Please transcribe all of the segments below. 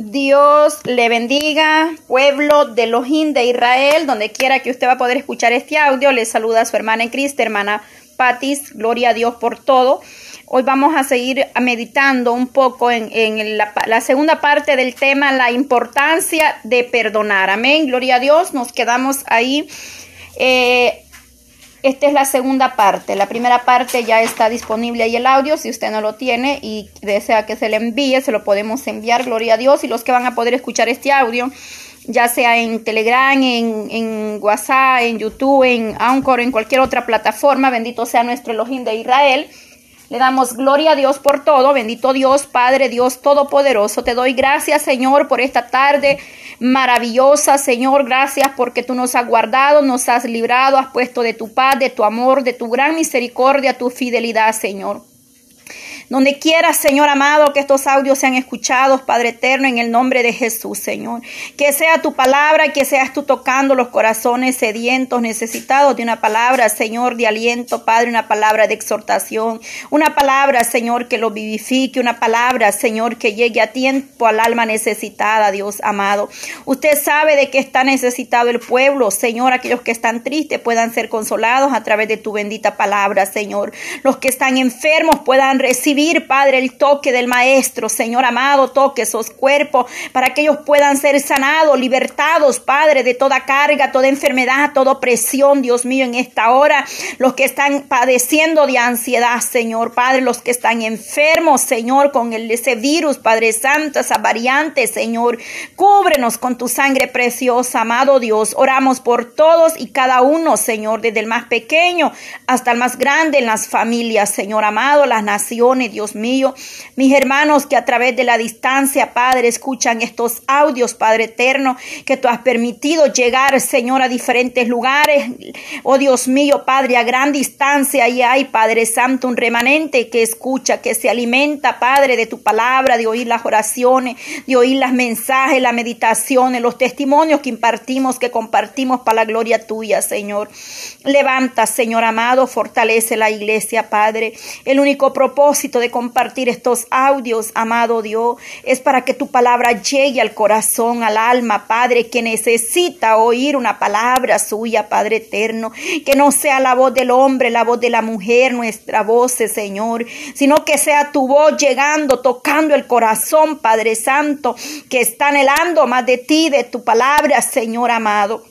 Dios le bendiga, pueblo de Elohim de Israel, donde quiera que usted va a poder escuchar este audio. Le saluda a su hermana en Cristo, hermana Patis. Gloria a Dios por todo. Hoy vamos a seguir meditando un poco en, la, segunda parte del tema, la importancia de perdonar. Amén. Gloria a Dios. Nos quedamos ahí. Eh, esta es la segunda parte. La primera parte ya está disponible ahí el audio. Si usted no lo tiene y desea que se le envíe, se lo podemos enviar. Gloria a Dios. Y los que van a poder escuchar este audio, ya sea en Telegram, en, en WhatsApp, en YouTube, en Anchor, en cualquier otra plataforma, bendito sea nuestro Elohim de Israel. Le damos gloria a Dios por todo. Bendito Dios, Padre, Dios Todopoderoso. Te doy gracias, Señor, por esta tarde maravillosa, Señor. Gracias porque tú nos has guardado, nos has librado, has puesto de tu paz, de tu amor, de tu gran misericordia, tu fidelidad, Señor. Donde quiera, Señor amado, que estos audios sean escuchados, Padre eterno, en el nombre de Jesús, Señor. Que sea tu palabra, que seas tú tocando los corazones sedientos, necesitados de una palabra, Señor, de aliento, Padre, una palabra de exhortación, una palabra, Señor, que lo vivifique, una palabra, Señor, que llegue a tiempo al alma necesitada, Dios amado. Usted sabe de qué está necesitado el pueblo, Señor, aquellos que están tristes puedan ser consolados a través de tu bendita palabra, Señor. Los que están enfermos puedan recibir Padre, el toque del Maestro. Señor amado, toque esos cuerpos para que ellos puedan ser sanados, libertados, Padre, de toda carga, toda enfermedad, toda opresión, Dios mío, en esta hora. Los que están padeciendo de ansiedad, Señor, Padre, los que están enfermos, Señor, con el, ese virus, Padre Santo, esa variante, Señor. Cúbrenos con tu sangre preciosa, amado Dios. Oramos por todos y cada uno, Señor, desde el más pequeño hasta el más grande en las familias, Señor amado, las naciones Dios mío. Mis hermanos que a través de la distancia, Padre, escuchan estos audios, Padre eterno, que tú has permitido llegar, Señor, a diferentes lugares. Oh Dios mío, Padre, a gran distancia y hay, Padre Santo, un remanente que escucha, que se alimenta, Padre, de tu palabra, de oír las oraciones, de oír las mensajes, las meditaciones, los testimonios que impartimos, que compartimos para la gloria tuya, Señor. Levanta, Señor amado, fortalece la iglesia, Padre. El único propósito de compartir estos audios, amado Dios, es para que tu palabra llegue al corazón, al alma, Padre, que necesita oír una palabra suya, Padre eterno, que no sea la voz del hombre, la voz de la mujer, nuestra voz, Señor, sino que sea tu voz llegando, tocando el corazón, Padre Santo, que está anhelando más de ti, de tu palabra, Señor amado.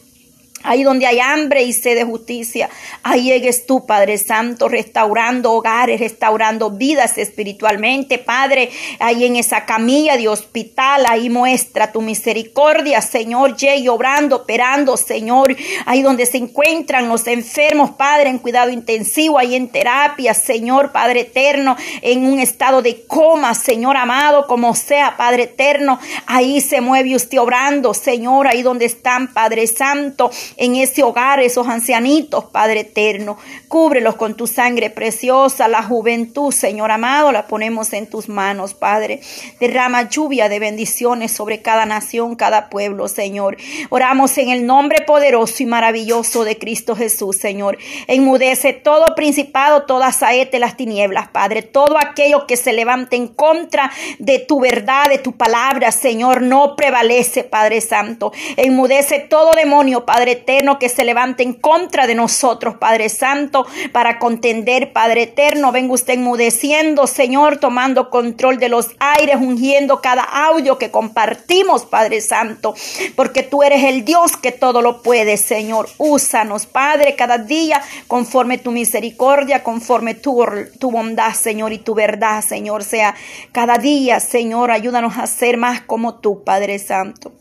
Ahí donde hay hambre y sed de justicia, ahí llegues tú, Padre Santo, restaurando hogares, restaurando vidas espiritualmente, Padre. Ahí en esa camilla de hospital, ahí muestra tu misericordia, Señor. Llegue obrando, operando, Señor. Ahí donde se encuentran los enfermos, Padre, en cuidado intensivo, ahí en terapia, Señor, Padre eterno, en un estado de coma, Señor amado, como sea, Padre eterno. Ahí se mueve usted obrando, Señor, ahí donde están, Padre Santo en ese hogar, esos ancianitos, Padre eterno. Cúbrelos con tu sangre preciosa, la juventud, Señor amado, la ponemos en tus manos, Padre. Derrama lluvia de bendiciones sobre cada nación, cada pueblo, Señor. Oramos en el nombre poderoso y maravilloso de Cristo Jesús, Señor. Enmudece todo principado, toda saete las tinieblas, Padre. Todo aquello que se levante en contra de tu verdad, de tu palabra, Señor, no prevalece, Padre Santo. Enmudece todo demonio, Padre eterno, que se levante en contra de nosotros, Padre Santo, para contender, Padre eterno. Venga usted enmudeciendo, Señor, tomando control de los aires, ungiendo cada audio que compartimos, Padre Santo, porque tú eres el Dios que todo lo puede, Señor. Úsanos, Padre, cada día conforme tu misericordia, conforme tu, tu bondad, Señor, y tu verdad, Señor, sea cada día, Señor, ayúdanos a ser más como tú, Padre Santo.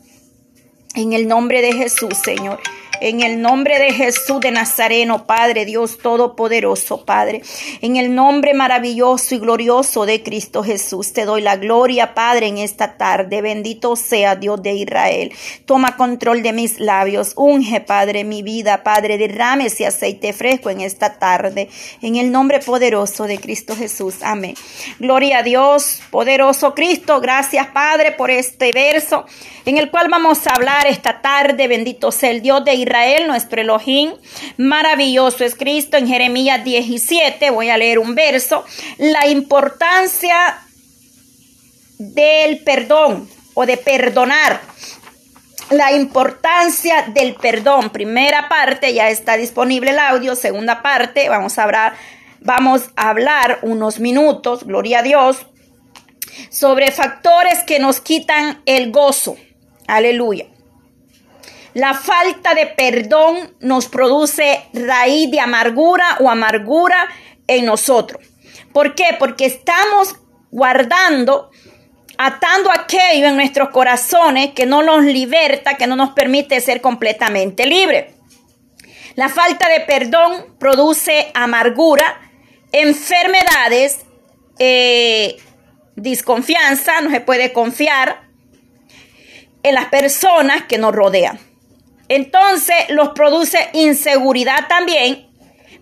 En el nombre de Jesús, Señor. En el nombre de Jesús de Nazareno, Padre Dios Todopoderoso, Padre. En el nombre maravilloso y glorioso de Cristo Jesús, te doy la gloria, Padre, en esta tarde. Bendito sea Dios de Israel. Toma control de mis labios. Unge, Padre, mi vida, Padre. Derrame ese aceite fresco en esta tarde. En el nombre poderoso de Cristo Jesús. Amén. Gloria a Dios, poderoso Cristo. Gracias, Padre, por este verso en el cual vamos a hablar esta tarde. Bendito sea el Dios de Israel Israel, nuestro Elohim. Maravilloso es Cristo en Jeremías 17. Voy a leer un verso. La importancia del perdón o de perdonar. La importancia del perdón. Primera parte, ya está disponible el audio. Segunda parte, vamos a hablar, vamos a hablar unos minutos, gloria a Dios, sobre factores que nos quitan el gozo. Aleluya. La falta de perdón nos produce raíz de amargura o amargura en nosotros. ¿Por qué? Porque estamos guardando, atando aquello en nuestros corazones que no nos liberta, que no nos permite ser completamente libres. La falta de perdón produce amargura, enfermedades, eh, desconfianza, no se puede confiar en las personas que nos rodean. Entonces los produce inseguridad también.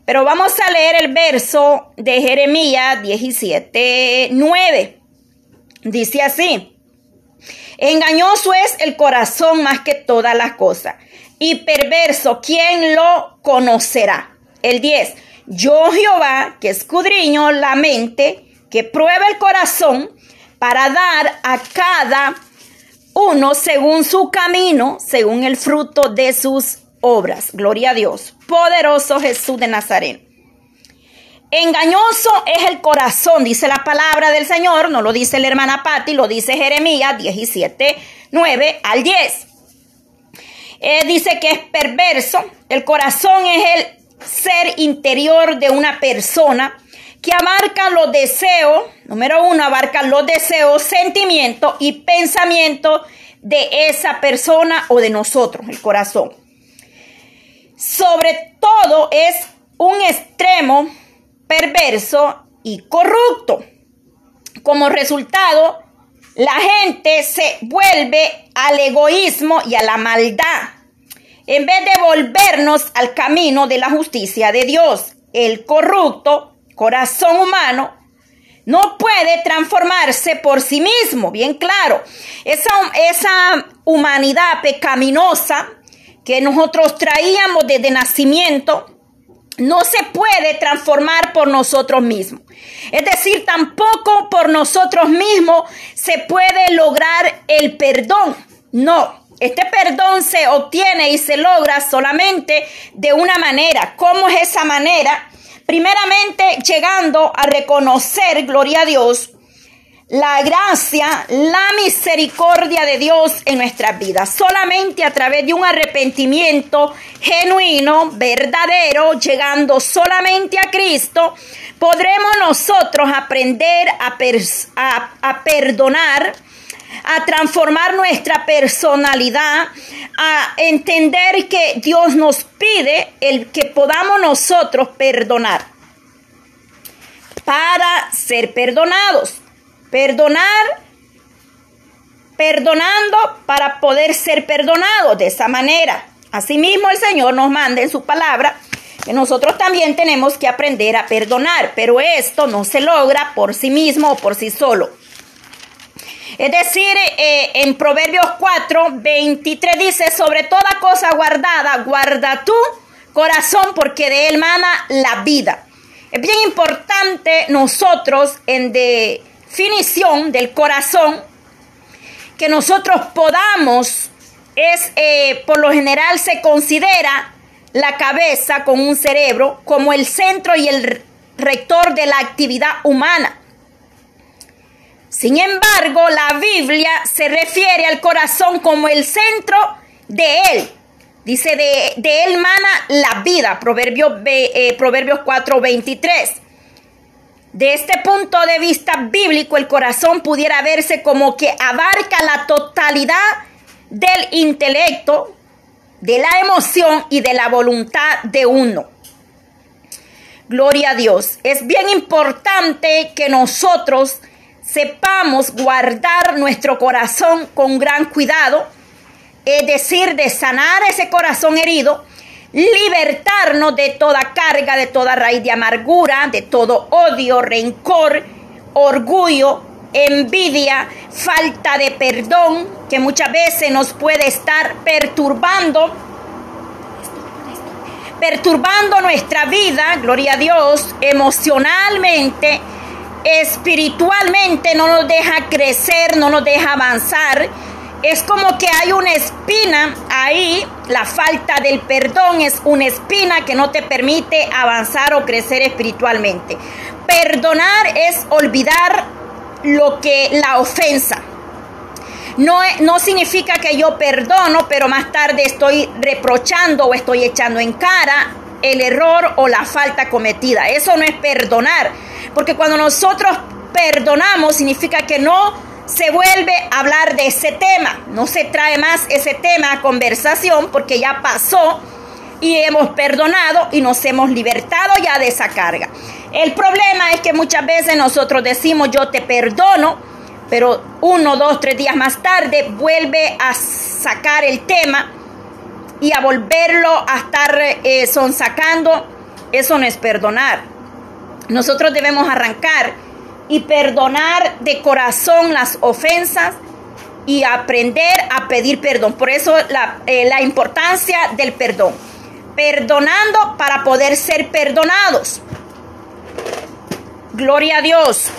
Pero vamos a leer el verso de Jeremías 17, 9. Dice así. Engañoso es el corazón más que todas las cosas. Y perverso, ¿quién lo conocerá? El 10. Yo Jehová, que escudriño la mente, que prueba el corazón, para dar a cada uno según su camino, según el fruto de sus obras. Gloria a Dios. Poderoso Jesús de Nazaret. Engañoso es el corazón, dice la palabra del Señor, no lo dice la hermana Patti, lo dice Jeremías 17, 9 al 10. Eh, dice que es perverso, el corazón es el ser interior de una persona que abarca los deseos, número uno, abarca los deseos, sentimientos y pensamientos de esa persona o de nosotros, el corazón. Sobre todo es un extremo perverso y corrupto. Como resultado, la gente se vuelve al egoísmo y a la maldad, en vez de volvernos al camino de la justicia de Dios. El corrupto corazón humano no puede transformarse por sí mismo, bien claro. Esa, esa humanidad pecaminosa que nosotros traíamos desde nacimiento, no se puede transformar por nosotros mismos. Es decir, tampoco por nosotros mismos se puede lograr el perdón. No, este perdón se obtiene y se logra solamente de una manera. ¿Cómo es esa manera? Primeramente, llegando a reconocer, gloria a Dios, la gracia, la misericordia de Dios en nuestras vidas. Solamente a través de un arrepentimiento genuino, verdadero, llegando solamente a Cristo, podremos nosotros aprender a, a perdonar, a transformar nuestra personalidad, a entender que Dios nos pide el que podamos nosotros perdonar para ser perdonados. Perdonar, perdonando para poder ser perdonados de esa manera. Asimismo el Señor nos manda en su palabra que nosotros también tenemos que aprender a perdonar, pero esto no se logra por sí mismo o por sí solo. Es decir, eh, en Proverbios 4, 23 dice, sobre toda cosa guardada, guarda tu corazón porque de él mana la vida. Es bien importante nosotros en definición del corazón que nosotros podamos, es eh, por lo general se considera la cabeza con un cerebro como el centro y el rector de la actividad humana. Sin embargo, la Biblia se refiere al corazón como el centro de él. Dice, de, él mana la vida, Proverbios, eh, Proverbios 4, 23. De este punto de vista bíblico, el corazón pudiera verse como que abarca la totalidad del intelecto, de la emoción y de la voluntad de uno. Gloria a Dios. Es bien importante que nosotros sepamos guardar nuestro corazón con gran cuidado, es decir, de sanar ese corazón herido, libertarnos de toda carga, de toda raíz de amargura, de todo odio, rencor, orgullo, envidia, falta de perdón, que muchas veces nos puede estar perturbando, perturbando nuestra vida, gloria a Dios, emocionalmente, espiritualmente no nos deja crecer, no nos deja avanzar. Es como que hay una espina ahí, la falta del perdón es una espina que no te permite avanzar o crecer espiritualmente. Perdonar es olvidar lo que la ofensa. No, no significa que yo perdono, pero más tarde estoy reprochando o estoy echando en cara el error o la falta cometida. Eso no es perdonar, porque cuando nosotros perdonamos significa que no se vuelve a hablar de ese tema, no se trae más ese tema a conversación porque ya pasó y hemos perdonado y nos hemos libertado ya de esa carga. El problema es que muchas veces nosotros decimos yo te perdono, pero uno, dos, tres días más tarde vuelve a sacar el tema y a volverlo a estar eh, sonsacando. Eso no es perdonar. Nosotros debemos arrancar y perdonar de corazón las ofensas y aprender a pedir perdón. Por eso la, eh, la importancia del perdón. Perdonando para poder ser perdonados. Gloria a Dios.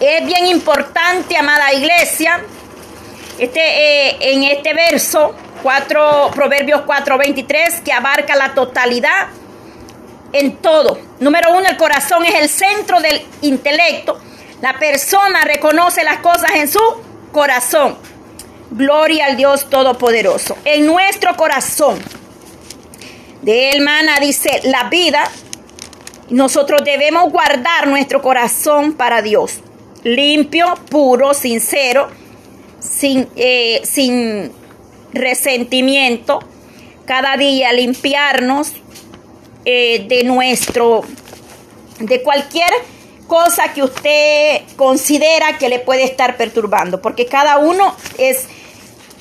Es bien importante, amada iglesia, este, eh, en este verso, 4, Proverbios 4:23, que abarca la totalidad en todo. Número uno, el corazón es el centro del intelecto. La persona reconoce las cosas en su corazón. Gloria al Dios Todopoderoso. En nuestro corazón. De él dice la vida. Nosotros debemos guardar nuestro corazón para Dios. Limpio, puro, sincero, sin, eh, sin resentimiento. Cada día limpiarnos eh, de nuestro, de cualquier cosa que usted considera que le puede estar perturbando, porque cada uno es,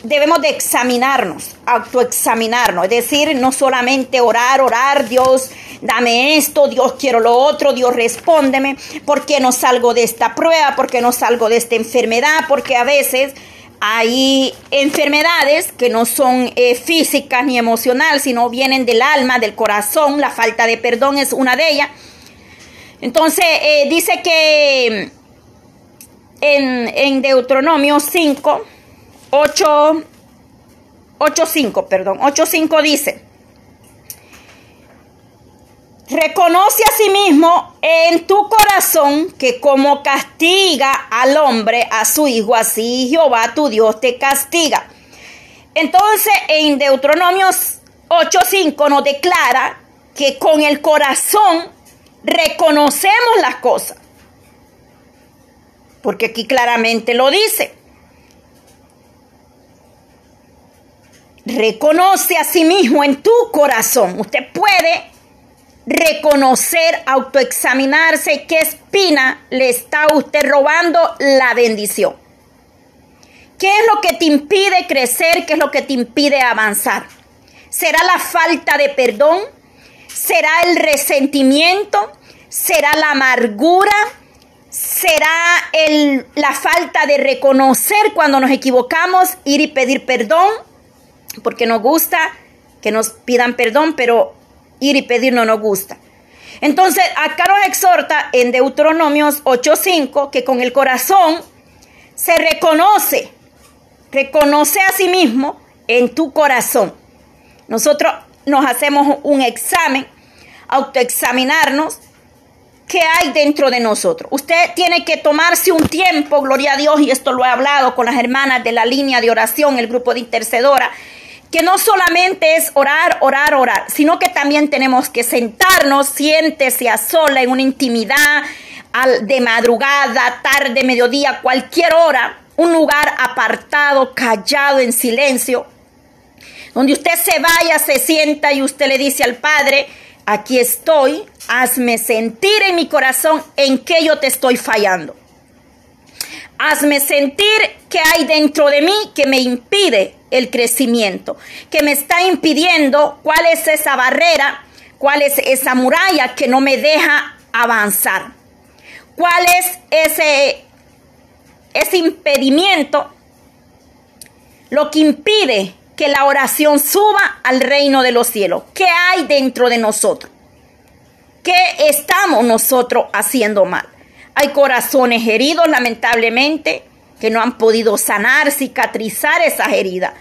debemos de examinarnos, autoexaminarnos, es decir, no solamente orar, orar, Dios, dame esto, Dios quiero lo otro, Dios respóndeme, ¿por qué no salgo de esta prueba? ¿Por qué no salgo de esta enfermedad? Porque a veces hay enfermedades que no son eh, físicas ni emocionales, sino vienen del alma, del corazón. La falta de perdón es una de ellas. Entonces, eh, dice que en, en, Deuteronomio 5, 8, 8, 5, perdón, 8, 5 dice, Reconoce a sí mismo en tu corazón que como castiga al hombre a su hijo, así Jehová tu Dios te castiga. Entonces en Deuteronomio 8.5 nos declara que con el corazón reconocemos las cosas. Porque aquí claramente lo dice. Reconoce a sí mismo en tu corazón. Usted puede reconocer, autoexaminarse qué espina le está usted robando la bendición. ¿Qué es lo que te impide crecer? ¿Qué es lo que te impide avanzar? ¿Será la falta de perdón? ¿Será el resentimiento? ¿Será la amargura? ¿Será el, la falta de reconocer cuando nos equivocamos, ir y pedir perdón? Porque nos gusta que nos pidan perdón, pero ir y pedir no nos gusta. Entonces, acá nos exhorta en Deuteronomios 8:5 que con el corazón se reconoce, reconoce a sí mismo en tu corazón. Nosotros nos hacemos un examen, autoexaminarnos qué hay dentro de nosotros. Usted tiene que tomarse un tiempo, gloria a Dios, y esto lo he hablado con las hermanas de la línea de oración, el grupo de intercedora, que no solamente es orar, orar, orar, sino que también tenemos que sentarnos, siéntese a sola en una intimidad, de madrugada, tarde, mediodía, cualquier hora, un lugar apartado, callado, en silencio, donde usted se vaya, se sienta y usted le dice al Padre, aquí estoy, hazme sentir en mi corazón en que yo te estoy fallando. Hazme sentir que hay dentro de mí que me impide el crecimiento, que me está impidiendo cuál es esa barrera, cuál es esa muralla que no me deja avanzar, cuál es ese, ese impedimento, lo que impide que la oración suba al reino de los cielos. ¿Qué hay dentro de nosotros? ¿Qué estamos nosotros haciendo mal? Hay corazones heridos, lamentablemente, que no han podido sanar, cicatrizar esas heridas.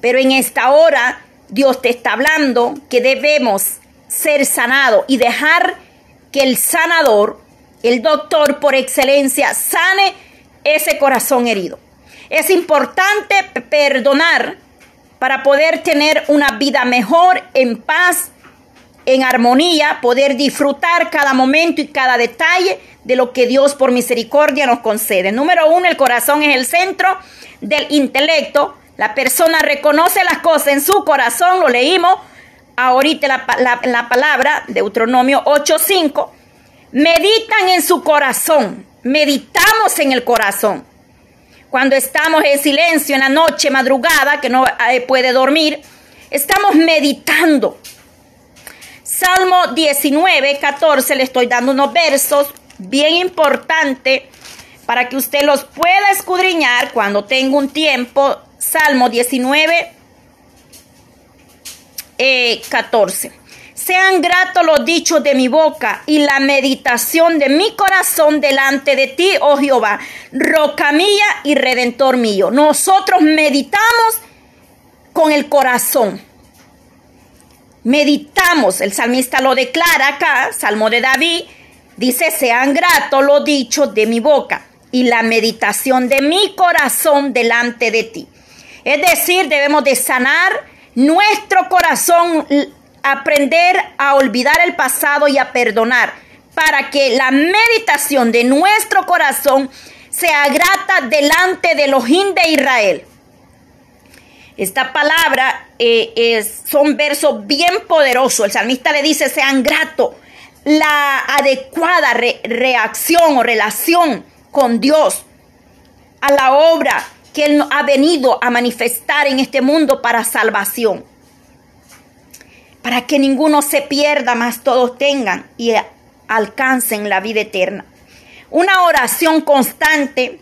Pero en esta hora Dios te está hablando que debemos ser sanados y dejar que el sanador, el doctor por excelencia, sane ese corazón herido. Es importante perdonar para poder tener una vida mejor, en paz, en armonía, poder disfrutar cada momento y cada detalle de lo que Dios por misericordia nos concede. Número uno, el corazón es el centro del intelecto. La persona reconoce las cosas en su corazón, lo leímos ahorita la, la, la palabra, Deuteronomio 8.5. Meditan en su corazón, meditamos en el corazón. Cuando estamos en silencio en la noche, madrugada, que no eh, puede dormir, estamos meditando. Salmo 19, 14, le estoy dando unos versos bien importantes para que usted los pueda escudriñar cuando tenga un tiempo. Salmo 19, 14. Eh, Sean gratos los dichos de mi boca y la meditación de mi corazón delante de ti, oh Jehová, roca mía y redentor mío. Nosotros meditamos con el corazón. Meditamos, el salmista lo declara acá, Salmo de David, dice, sean gratos los dichos de mi boca y la meditación de mi corazón delante de ti. Es decir, debemos de sanar nuestro corazón aprender a olvidar el pasado y a perdonar, para que la meditación de nuestro corazón sea grata delante de Elohim de Israel. Esta palabra eh, es, son versos bien poderosos. El salmista le dice, sean gratos. La adecuada reacción o relación con Dios a la obra que Él ha venido a manifestar en este mundo para salvación para que ninguno se pierda, más todos tengan y alcancen la vida eterna. Una oración constante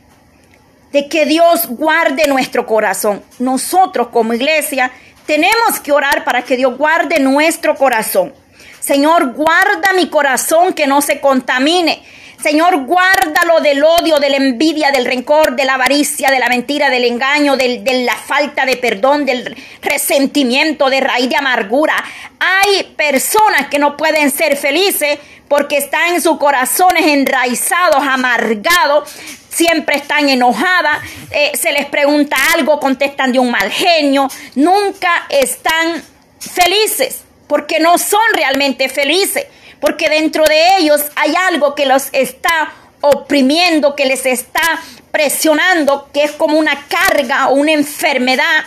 de que Dios guarde nuestro corazón. Nosotros como iglesia tenemos que orar para que Dios guarde nuestro corazón. Señor, guarda mi corazón que no se contamine Señor, guárdalo del odio, de la envidia, del rencor, de la avaricia, de la mentira, del engaño, de la falta de perdón, del resentimiento, de raíz de amargura. Hay personas que no pueden ser felices porque están en sus corazones enraizados, amargados, siempre están enojadas, eh, se les pregunta algo, contestan de un mal genio, nunca están felices porque no son realmente felices porque dentro de ellos hay algo que los está oprimiendo, que les está presionando, que es como una carga o una enfermedad,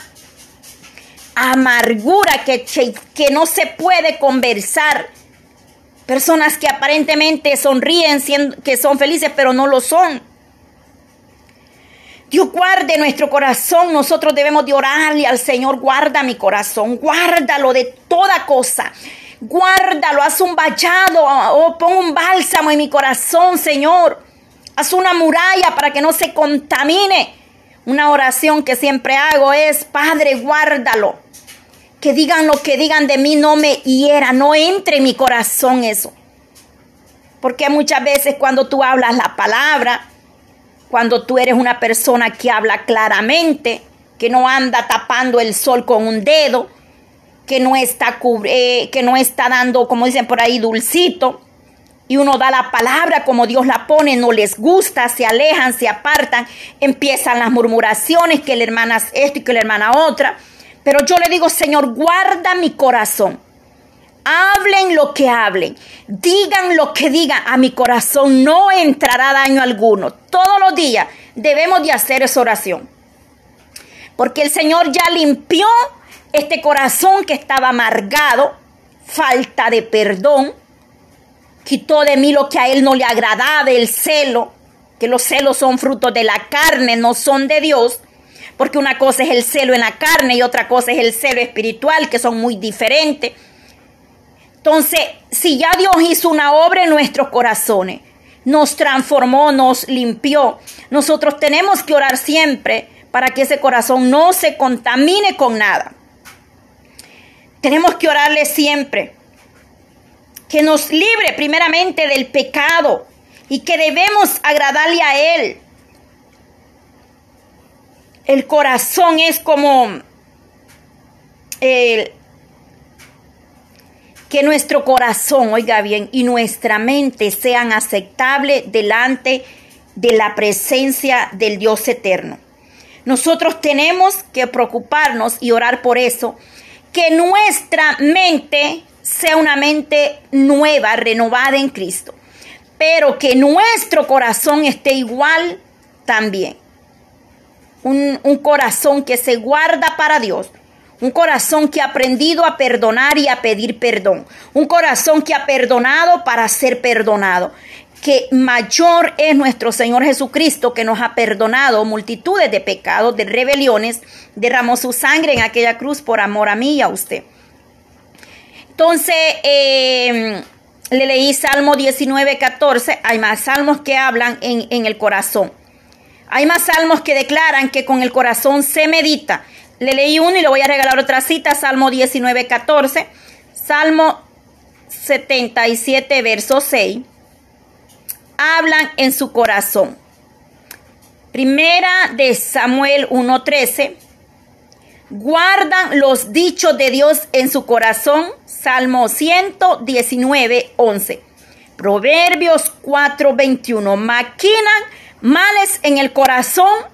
amargura que, que no se puede conversar. Personas que aparentemente sonríen, que son felices, pero no lo son. Dios guarde nuestro corazón. Nosotros debemos de orarle al Señor, guarda mi corazón, guárdalo de toda cosa Guárdalo, haz un vallado o pon un bálsamo en mi corazón, Señor. Haz una muralla para que no se contamine. Una oración que siempre hago es, Padre, guárdalo. Que digan lo que digan de mí, no me hiera, no entre en mi corazón eso. Porque muchas veces cuando tú hablas la palabra, cuando tú eres una persona que habla claramente, que no anda tapando el sol con un dedo, que no está, eh, que no está dando, como dicen por ahí, dulcito. Y uno da la palabra como Dios la pone, no les gusta, se alejan, se apartan, empiezan las murmuraciones, que la hermana es esto y que la hermana otra. Pero yo le digo, Señor, guarda mi corazón. Hablen lo que hablen, digan lo que digan, a mi corazón no entrará daño alguno. Todos los días debemos de hacer esa oración. Porque el Señor ya limpió este corazón que estaba amargado, falta de perdón, quitó de mí lo que a él no le agradaba, el celo, que los celos son frutos de la carne, no son de Dios, porque una cosa es el celo en la carne y otra cosa es el celo espiritual, que son muy diferentes. Entonces, si ya Dios hizo una obra en nuestros corazones, nos transformó, nos limpió, nosotros tenemos que orar siempre para que ese corazón no se contamine con nada. Tenemos que orarle siempre. Que nos libre primeramente del pecado, y que debemos agradarle a Él. El corazón es como el, que nuestro corazón, oiga bien, y nuestra mente sean aceptables delante de la presencia del Dios eterno. Nosotros tenemos que preocuparnos y orar por eso, que nuestra mente sea una mente nueva, renovada en Cristo, pero que nuestro corazón esté igual también. Un, un corazón que se guarda para Dios, un corazón que ha aprendido a perdonar y a pedir perdón. Un corazón que ha perdonado para ser perdonado. Que mayor es nuestro Señor Jesucristo que nos ha perdonado multitudes de pecados, de rebeliones. Derramó su sangre en aquella cruz por amor a mí y a usted. Entonces, eh, le leí Salmo 19, 14. Hay más salmos que hablan en, en el corazón. Hay más salmos que declaran que con el corazón se medita le leí uno y le voy a regalar otra cita, Salmo 19, 14, Salmo 77, verso 6. Hablan en su corazón. Primera de Samuel 1.13. Guardan los dichos de Dios en su corazón. Salmo 119, 11. Proverbios 4.21. Maquinan males en el corazón.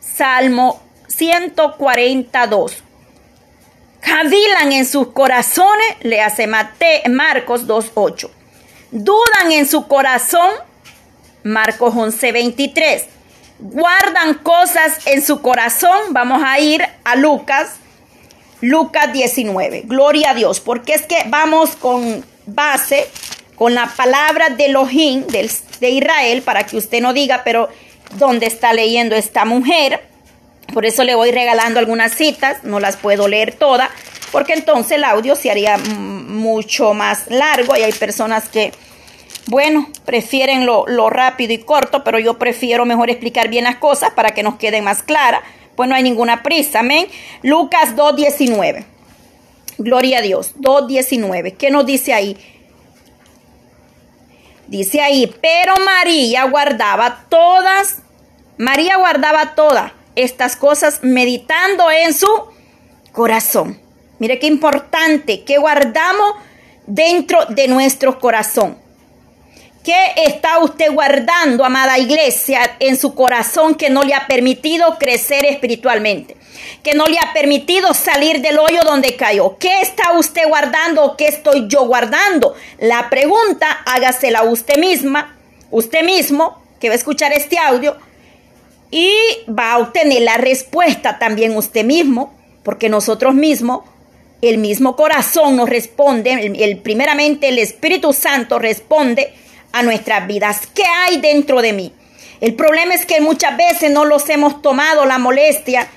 Salmo 142. Cavilan en sus corazones, le hace Mate, Marcos 2.8. Dudan en su corazón, Marcos 11.23. Guardan cosas en su corazón, vamos a ir a Lucas, Lucas 19. Gloria a Dios, porque es que vamos con base, con la palabra de Elohim, de Israel, para que usted no diga, pero ¿dónde está leyendo esta mujer? Por eso le voy regalando algunas citas, no las puedo leer todas, porque entonces el audio se haría mucho más largo y hay personas que, bueno, prefieren lo, rápido y corto, pero yo prefiero mejor explicar bien las cosas para que nos queden más claras. Pues no hay ninguna prisa, amén. Lucas 2.19. Gloria a Dios, 2.19. ¿Qué nos dice ahí? Dice ahí, pero María guardaba todas, María guardaba todas estas cosas meditando en su corazón. Mire qué importante que guardamos dentro de nuestro corazón. ¿Qué está usted guardando, amada iglesia, en su corazón que no le ha permitido crecer espiritualmente? Que no le ha permitido salir del hoyo donde cayó. ¿Qué está usted guardando o qué estoy yo guardando? La pregunta, hágasela usted misma, usted mismo, que va a escuchar este audio, y va a obtener la respuesta también usted mismo, porque nosotros mismos, el mismo corazón nos responde, el, primeramente el Espíritu Santo responde a nuestras vidas. ¿Qué hay dentro de mí? El problema es que muchas veces no los hemos tomado la molestia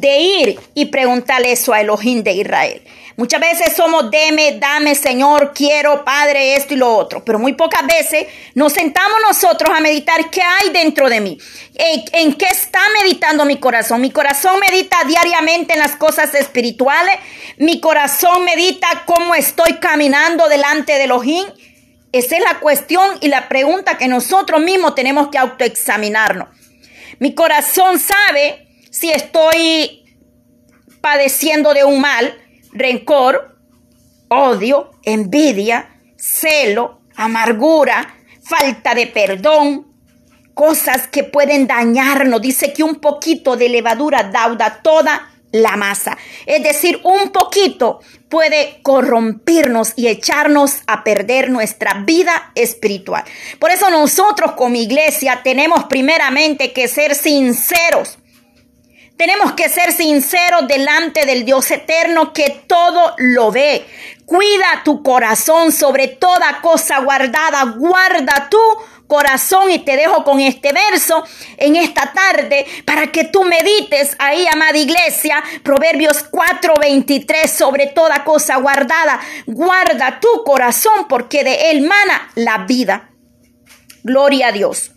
de ir y preguntarle eso a Elohim de Israel. Muchas veces somos deme, dame, Señor, quiero, Padre, esto y lo otro. Pero muy pocas veces nos sentamos nosotros a meditar qué hay dentro de mí. ¿En, qué está meditando mi corazón? Mi corazón medita diariamente en las cosas espirituales. Mi corazón medita cómo estoy caminando delante de Elohim. Esa es la cuestión y la pregunta que nosotros mismos tenemos que autoexaminarnos. Mi corazón sabe si estoy padeciendo de un mal rencor, odio, envidia, celo, amargura, falta de perdón, cosas que pueden dañarnos. Dice que un poquito de levadura dauda toda la masa. Es decir, un poquito puede corrompirnos y echarnos a perder nuestra vida espiritual. Por eso nosotros como iglesia tenemos primeramente que ser sinceros tenemos que ser sinceros delante del Dios eterno que todo lo ve. Cuida tu corazón sobre toda cosa guardada. Guarda tu corazón y te dejo con este verso en esta tarde para que tú medites ahí, amada iglesia, Proverbios 4:23 sobre toda cosa guardada. Guarda tu corazón porque de él mana la vida. Gloria a Dios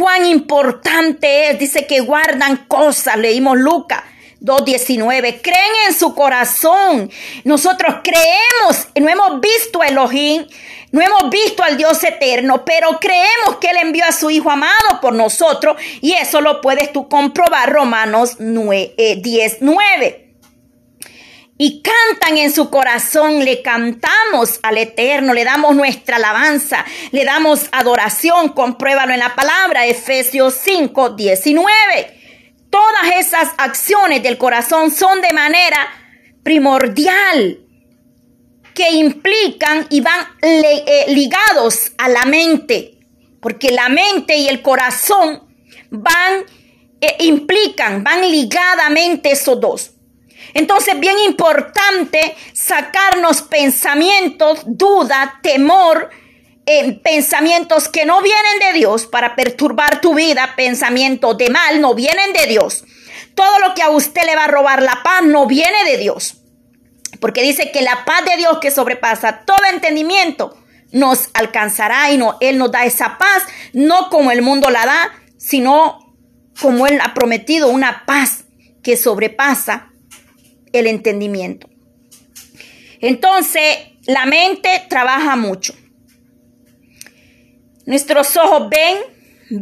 cuán importante es. Dice que guardan cosas. Leímos Lucas 2.19. Creen en su corazón. Nosotros creemos, no hemos visto a Elohim. No hemos visto al Dios eterno, pero creemos que Él envió a su Hijo amado por nosotros y eso lo puedes tú comprobar Romanos 9, 10, 9 y cantan en su corazón, le cantamos al Eterno, le damos nuestra alabanza, le damos adoración, compruébalo en la palabra, Efesios 5, 19. Todas esas acciones del corazón son de manera primordial que implican y van eh, ligados a la mente, porque la mente y el corazón van, eh, implican, van ligadamente esos dos. Entonces, bien importante sacarnos pensamientos, duda, temor, eh, pensamientos que no vienen de Dios para perturbar tu vida, pensamientos de mal, no vienen de Dios. Todo lo que a usted le va a robar la paz no viene de Dios. Porque dice que la paz de Dios que sobrepasa todo entendimiento nos alcanzará y no, Él nos da esa paz, no como el mundo la da, sino como Él ha prometido una paz que sobrepasa el entendimiento. Entonces, la mente trabaja mucho. Nuestros ojos ven,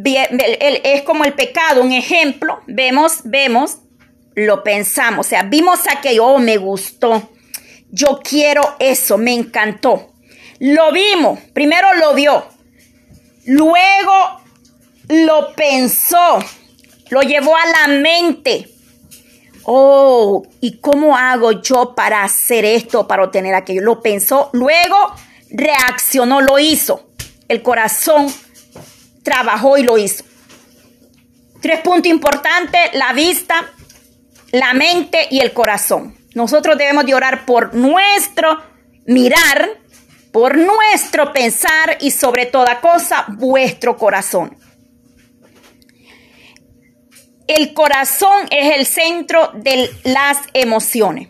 es como el pecado, un ejemplo, vemos, vemos, lo pensamos, o sea, vimos aquello, oh, me gustó, yo quiero eso, me encantó. Lo vimos, primero lo vio, luego lo pensó, lo llevó a la mente. Oh, ¿y cómo hago yo para hacer esto, para obtener aquello? Lo pensó, luego reaccionó, lo hizo. El corazón trabajó y lo hizo. Tres puntos importantes, la vista, la mente y el corazón. Nosotros debemos de orar por nuestro mirar, por nuestro pensar y sobre toda cosa vuestro corazón. El corazón es el centro de las emociones.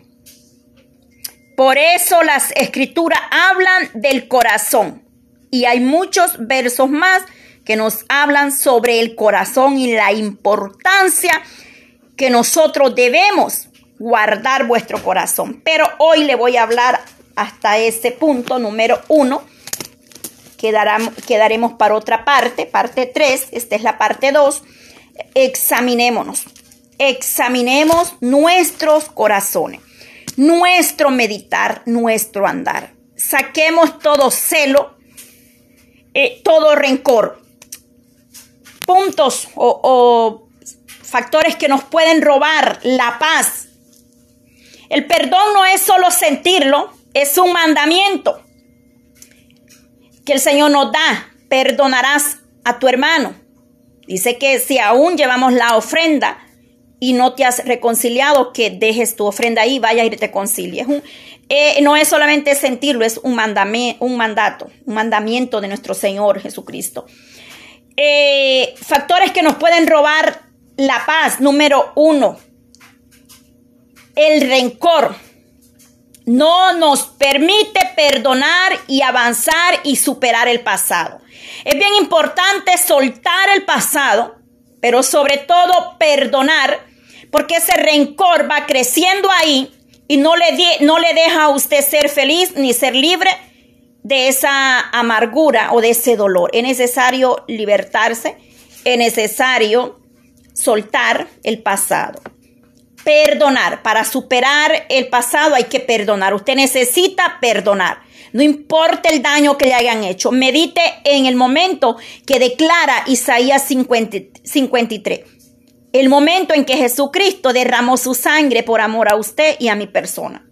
Por eso las escrituras hablan del corazón. Y hay muchos versos más que nos hablan sobre el corazón y la importancia que nosotros debemos guardar vuestro corazón. Pero hoy le voy a hablar hasta ese punto número uno. quedaremos para otra parte, parte 3, esta es la parte 2. Examinémonos, examinemos nuestros corazones, nuestro meditar, nuestro andar. Saquemos todo celo, eh, todo rencor. Puntos o factores que nos pueden robar la paz, el perdón no es solo sentirlo, es un mandamiento que el Señor nos da. Perdonarás a tu hermano. Dice que si aún llevamos la ofrenda y no te has reconciliado, que dejes tu ofrenda ahí, vaya y te reconcilies. Eh, no es solamente sentirlo, es un, un mandato, un mandamiento de nuestro Señor Jesucristo. Eh, factores que nos pueden robar la paz. Número uno, el rencor no nos permite perdonar y avanzar y superar el pasado. Es bien importante soltar el pasado, pero sobre todo perdonar, porque ese rencor va creciendo ahí y no le, no le deja a usted ser feliz ni ser libre de esa amargura o de ese dolor. Es necesario libertarse, es necesario soltar el pasado perdonar. Para superar el pasado hay que perdonar. Usted necesita perdonar. No importa el daño que le hayan hecho. Medite en el momento que declara Isaías 53. El momento en que Jesucristo derramó su sangre por amor a usted y a mi persona.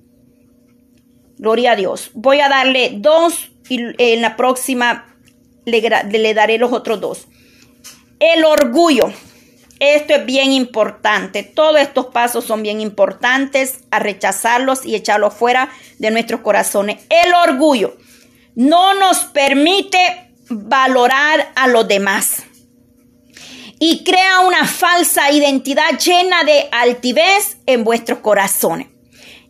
Gloria a Dios. Voy a darle dos y en la próxima le, le daré los otros dos. El orgullo. Esto es bien importante. Todos estos pasos son bien importantes a rechazarlos y echarlos fuera de nuestros corazones. El orgullo no nos permite valorar a los demás y crea una falsa identidad llena de altivez en vuestros corazones.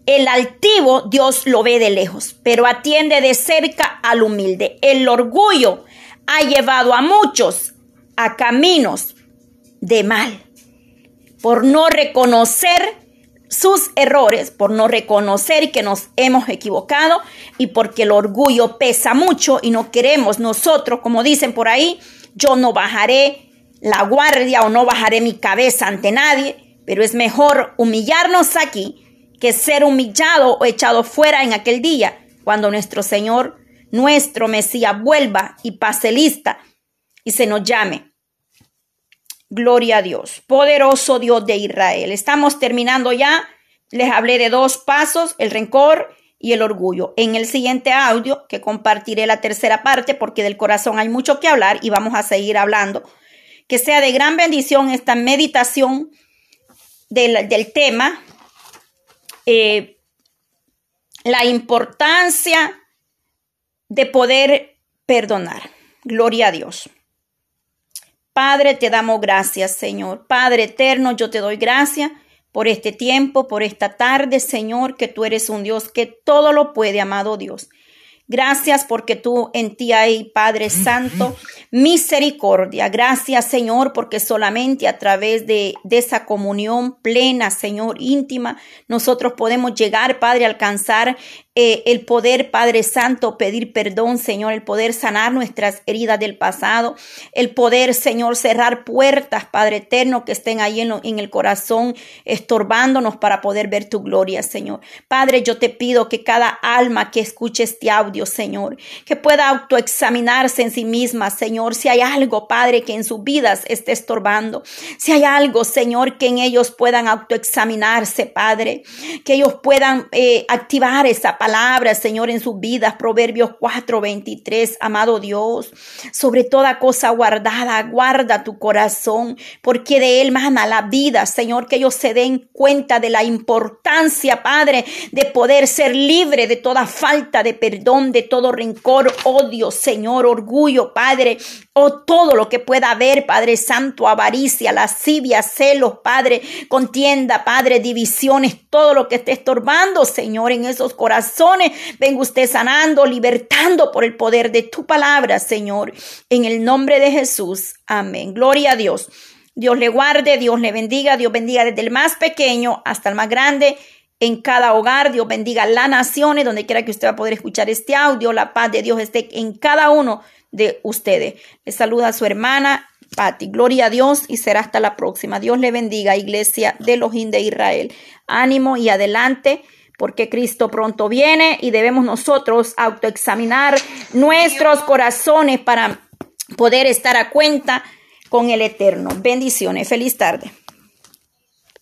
El altivo Dios lo ve de lejos, pero atiende de cerca al humilde. El orgullo ha llevado a muchos a caminos de mal, por no reconocer sus errores, por no reconocer que nos hemos equivocado y porque el orgullo pesa mucho y no queremos nosotros, como dicen por ahí, yo no bajaré la guardia o no bajaré mi cabeza ante nadie, pero es mejor humillarnos aquí que ser humillado o echado fuera en aquel día, cuando nuestro Señor, nuestro Mesías, vuelva y pase lista y se nos llame. Gloria a Dios, poderoso Dios de Israel. Estamos terminando ya. Les hablé de dos pasos, el rencor y el orgullo. En el siguiente audio, que compartiré la tercera parte, porque del corazón hay mucho que hablar y vamos a seguir hablando. Que sea de gran bendición esta meditación del, tema eh, la importancia de poder perdonar. Gloria a Dios. Padre, te damos gracias, Señor. Padre eterno, yo te doy gracias por este tiempo, por esta tarde, Señor, que tú eres un Dios que todo lo puede, amado Dios. Gracias porque tú en ti hay, Padre Santo, misericordia. Gracias, Señor, porque solamente a través de, de, esa comunión plena, Señor, íntima, nosotros podemos llegar, Padre, a alcanzar eh, el poder, Padre Santo, pedir perdón, Señor, el poder sanar nuestras heridas del pasado, el poder, Señor, cerrar puertas, Padre eterno, que estén ahí en, el corazón, estorbándonos para poder ver tu gloria, Señor. Padre, yo te pido que cada alma que escuche este audio, Señor, que pueda autoexaminarse en sí misma, Señor, si hay algo, Padre, que en sus vidas esté estorbando, si hay algo, Señor, que en ellos puedan autoexaminarse, Padre, que ellos puedan eh, activar esa palabra palabra, Señor, en sus vidas. Proverbios 4:23, amado Dios, sobre toda cosa guardada, guarda tu corazón, porque de él mana la vida, Señor, que ellos se den cuenta de la importancia, Padre, de poder ser libre de toda falta de perdón, de todo rencor, odio, Señor, orgullo, Padre, o todo lo que pueda haber, Padre Santo, avaricia, lascivia, celos, Padre, contienda, Padre, divisiones, todo lo que esté estorbando, Señor, en esos corazones Venga usted sanando, libertando por el poder de tu palabra, Señor. En el nombre de Jesús. Amén. Gloria a Dios. Dios le guarde, Dios le bendiga, Dios bendiga desde el más pequeño hasta el más grande en cada hogar. Dios bendiga las naciones, donde quiera que usted va a poder escuchar este audio. La paz de Dios esté en cada uno de ustedes. Le saluda a su hermana Patti. Gloria a Dios y será hasta la próxima. Dios le bendiga, Iglesia de Elohim de Israel. Ánimo y adelante porque Cristo pronto viene y debemos nosotros autoexaminar nuestros corazones para poder estar a cuenta con el Eterno. Bendiciones. Feliz tarde.